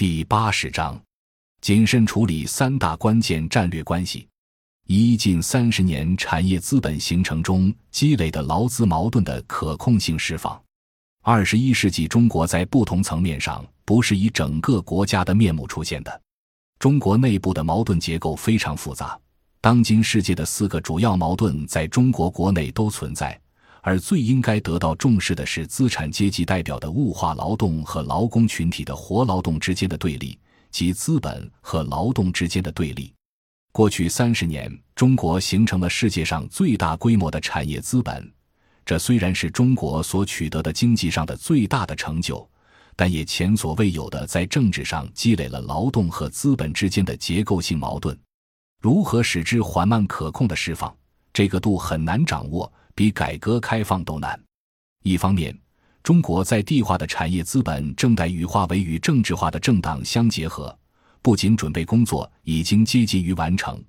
第八十章，谨慎处理三大关键战略关系。一近三十年产业资本形成中积累的劳资矛盾的可控性释放。二十一世纪中国在不同层面上不是以整个国家的面目出现的，中国内部的矛盾结构非常复杂。当今世界的四个主要矛盾在中国国内都存在，而最应该得到重视的是资产阶级代表的物化劳动和劳工群体的活劳动之间的对立，及资本和劳动之间的对立。过去三十年，中国形成了世界上最大规模的产业资本。这虽然是中国所取得的经济上的最大的成就，但也前所未有的在政治上积累了劳动和资本之间的结构性矛盾。如何使之缓慢可控的释放，这个度很难掌握，比改革开放都难。一方面，中国在地化的产业资本正待与化为与政治化的政党相结合，不仅准备工作已经接近于完成。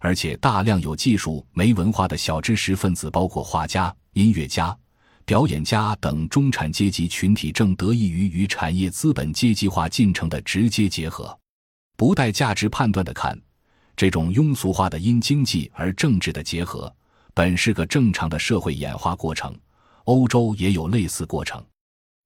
而且，大量有技术没文化的小知识分子，包括画家、音乐家、表演家等中产阶级群体，正得益于与产业资本阶级化进程的直接结合。不带价值判断的看，这种庸俗化的因经济而政治的结合，本是个正常的社会演化过程。欧洲也有类似过程。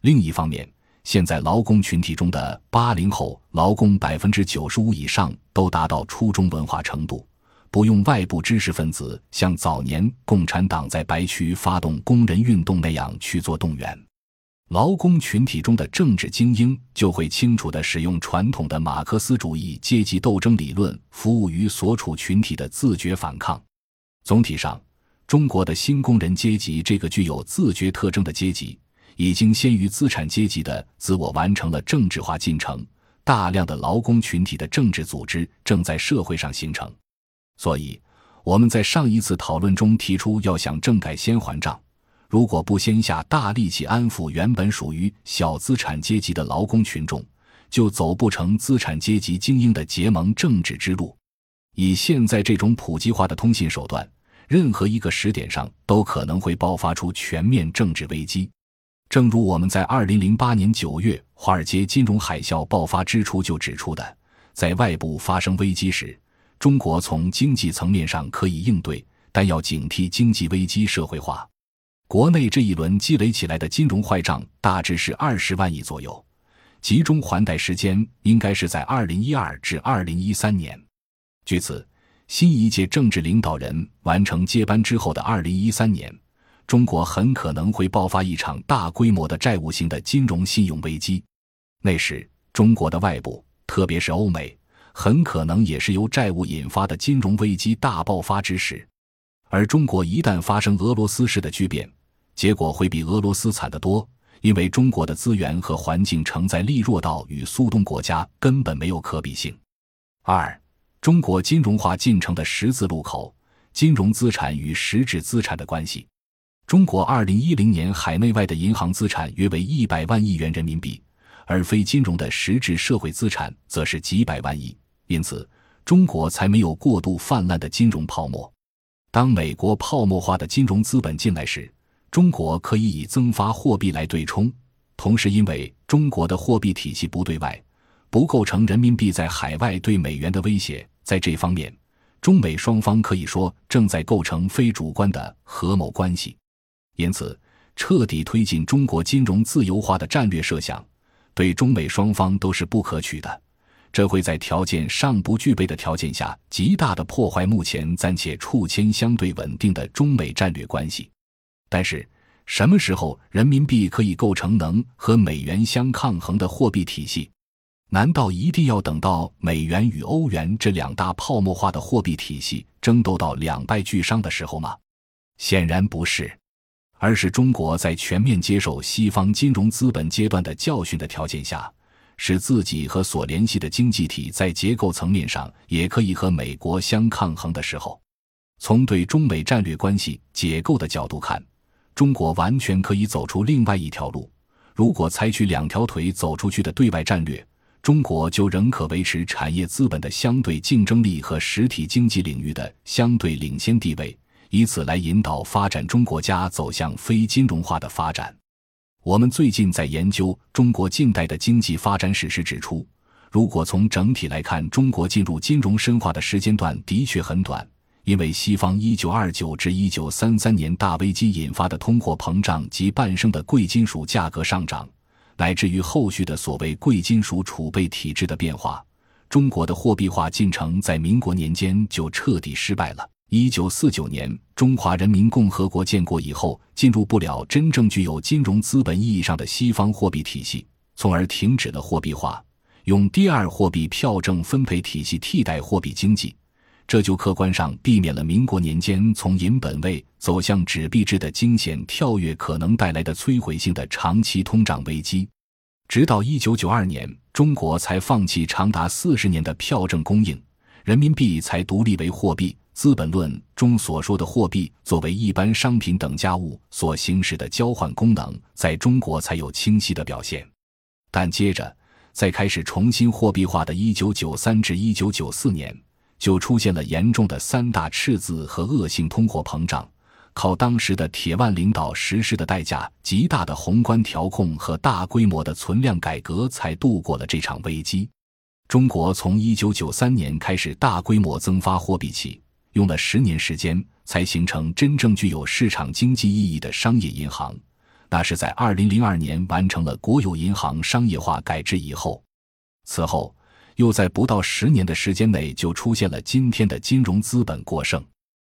另一方面，现在劳工群体中的八零后劳工百分之九十五以上都达到初中文化程度。不用外部知识分子像早年共产党在白区发动工人运动那样去做动员，劳工群体中的政治精英就会清楚地使用传统的马克思主义阶级斗争理论，服务于所处群体的自觉反抗。总体上，中国的新工人阶级这个具有自觉特征的阶级，已经先于资产阶级的自我完成了政治化进程。大量的劳工群体的政治组织正在社会上形成。所以，我们在上一次讨论中提出，要想政改先还账，如果不先下大力气安抚原本属于小资产阶级的劳工群众，就走不成资产阶级精英的结盟政治之路。以现在这种普及化的通信手段，任何一个时点上都可能会爆发出全面政治危机。正如我们在二零零八年九月华尔街金融海啸爆发之初就指出的，在外部发生危机时。中国从经济层面上可以应对，但要警惕经济危机社会化。国内这一轮积累起来的金融坏账大致是二十万亿左右，集中还贷时间应该是在二零一二至二零一三年。据此，新一届政治领导人完成接班之后的二零一三年，中国很可能会爆发一场大规模的债务型的金融信用危机。那时，中国的外部，特别是欧美。很可能也是由债务引发的金融危机大爆发之时，而中国一旦发生俄罗斯式的巨变，结果会比俄罗斯惨得多，因为中国的资源和环境承载力弱到与苏东国家根本没有可比性。二，中国金融化进程的十字路口：金融资产与实质资产的关系。中国二零一零年海内外的银行资产约为一百万亿元人民币，而非金融的实质社会资产则是几百万亿。因此，中国才没有过度泛滥的金融泡沫。当美国泡沫化的金融资本进来时，中国可以以增发货币来对冲。同时，因为中国的货币体系不对外，不构成人民币在海外对美元的威胁，在这方面，中美双方可以说正在构成非主观的合谋关系。因此，彻底推进中国金融自由化的战略设想，对中美双方都是不可取的。这会在条件尚不具备的条件下，极大的破坏目前暂且处签相对稳定的中美战略关系。但是，什么时候人民币可以构成能和美元相抗衡的货币体系？难道一定要等到美元与欧元这两大泡沫化的货币体系争斗到两败俱伤的时候吗？显然不是，而是中国在全面接受西方金融资本阶段的教训的条件下。使自己和所联系的经济体在结构层面上也可以和美国相抗衡的时候，从对中美战略关系解构的角度看，中国完全可以走出另外一条路。如果采取两条腿走出去的对外战略，中国就仍可维持产业资本的相对竞争力和实体经济领域的相对领先地位，以此来引导发展中国家走向非金融化的发展。我们最近在研究中国近代的经济发展史时指出，如果从整体来看，中国进入金融深化的时间段的确很短，因为西方1929至1933年大危机引发的通货膨胀及伴生的贵金属价格上涨，乃至于后续的所谓贵金属储备体制的变化，中国的货币化进程在民国年间就彻底失败了。1949年，中华人民共和国建国以后，进入不了真正具有金融资本意义上的西方货币体系，从而停止了货币化。用第二货币票证分配体系替代货币经济，这就客观上避免了民国年间从银本位走向纸币制的惊险跳跃可能带来的摧毁性的长期通胀危机。直到一九九二年，中国才放弃长达四十年的票证供应，人民币才独立为货币。《资本论》中所说的货币作为一般商品等价物所行使的交换功能，在中国才有清晰的表现。但接着。在开始重新货币化的1993至1994年，就出现了严重的三大赤字和恶性通货膨胀。靠当时的铁腕领导实施的代价极大的宏观调控和大规模的存量改革，才度过了这场危机。中国从1993年开始大规模增发货币起，用了十年时间，才形成真正具有市场经济意义的商业银行。那是在二零零二年完成了国有银行商业化改制以后，此后又在不到十年的时间内就出现了今天的金融资本过剩。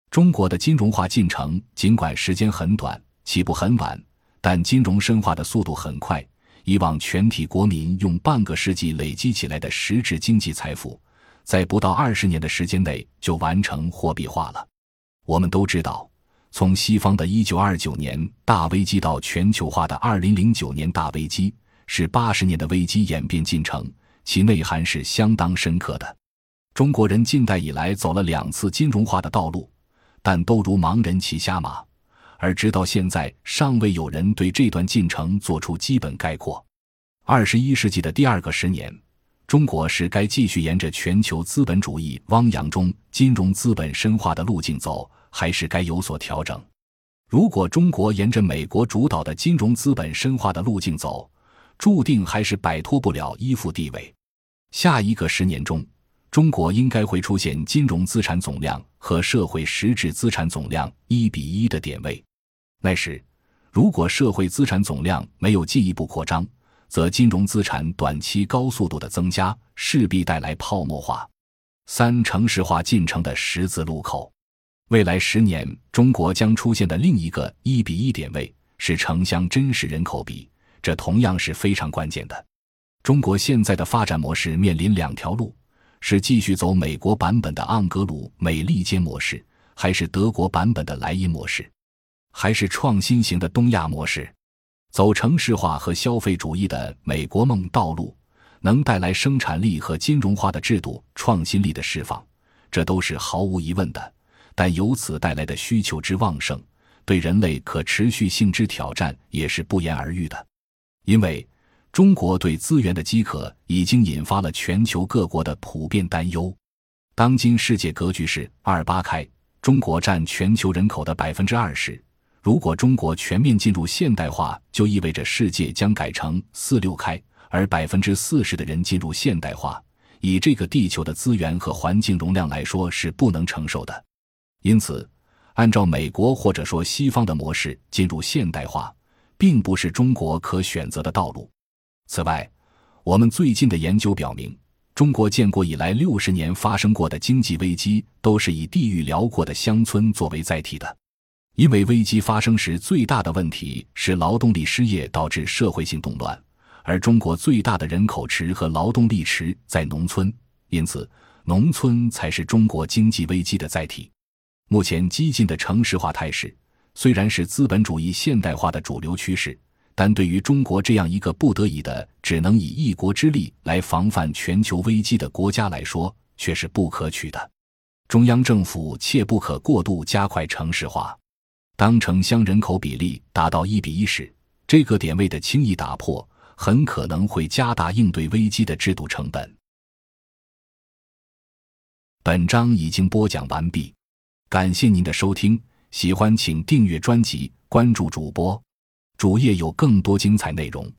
中国的金融化进程尽管时间很短，起步很晚，但金融深化的速度很快。以往全体国民用半个世纪累积起来的实质经济财富，在不到二十年的时间内就完成货币化了。我们都知道。从西方的一九二九年大危机到全球化的二零零九年大危机，是八十年的危机演变进程，其内涵是相当深刻的。中国人近代以来走了两次金融化的道路，但都如盲人骑瞎马，而直到现在，尚未有人对这段进程做出基本概括。二十一世纪的第二个十年，中国是该继续沿着全球资本主义汪洋中金融资本深化的路径走。还是该有所调整。如果中国沿着美国主导的金融资本深化的路径走，注定还是摆脱不了依附地位。下一个十年中，中国应该会出现金融资产总量和社会实质资产总量一比一的点位。那时，如果社会资产总量没有进一步扩张，则金融资产短期高速度的增加势必带来泡沫化。三城市化进程的十字路口。未来十年，中国将出现的另一个一比一点位是城乡真实人口比，这同样是非常关键的。中国现在的发展模式面临两条路：是继续走美国版本的盎格鲁美利坚模式，还是德国版本的莱茵模式，还是创新型的东亚模式？走城市化和消费主义的美国梦道路，能带来生产力和金融化的制度创新力的释放，这都是毫无疑问的。但由此带来的需求之旺盛，对人类可持续性之挑战也是不言而喻的。因为中国对资源的饥渴已经引发了全球各国的普遍担忧。当今世界格局是二八开，中国占全球人口的百分之二十。如果中国全面进入现代化，就意味着世界将改成四六开，而百分之四十的人进入现代化，以这个地球的资源和环境容量来说，是不能承受的。因此，按照美国或者说西方的模式进入现代化，并不是中国可选择的道路。此外，我们最近的研究表明，中国建国以来六十年发生过的经济危机，都是以地域辽阔的乡村作为载体的。因为危机发生时最大的问题是劳动力失业导致社会性动乱，而中国最大的人口池和劳动力池在农村，因此农村才是中国经济危机的载体。目前激进的城市化态势虽然是资本主义现代化的主流趋势，但对于中国这样一个不得已的只能以一国之力来防范全球危机的国家来说，却是不可取的。中央政府切不可过度加快城市化。当城乡人口比例达到一比一时，这个点位的轻易打破，很可能会加大应对危机的制度成本。本章已经播讲完毕。感谢您的收听，喜欢请订阅专辑，关注主播，主页有更多精彩内容。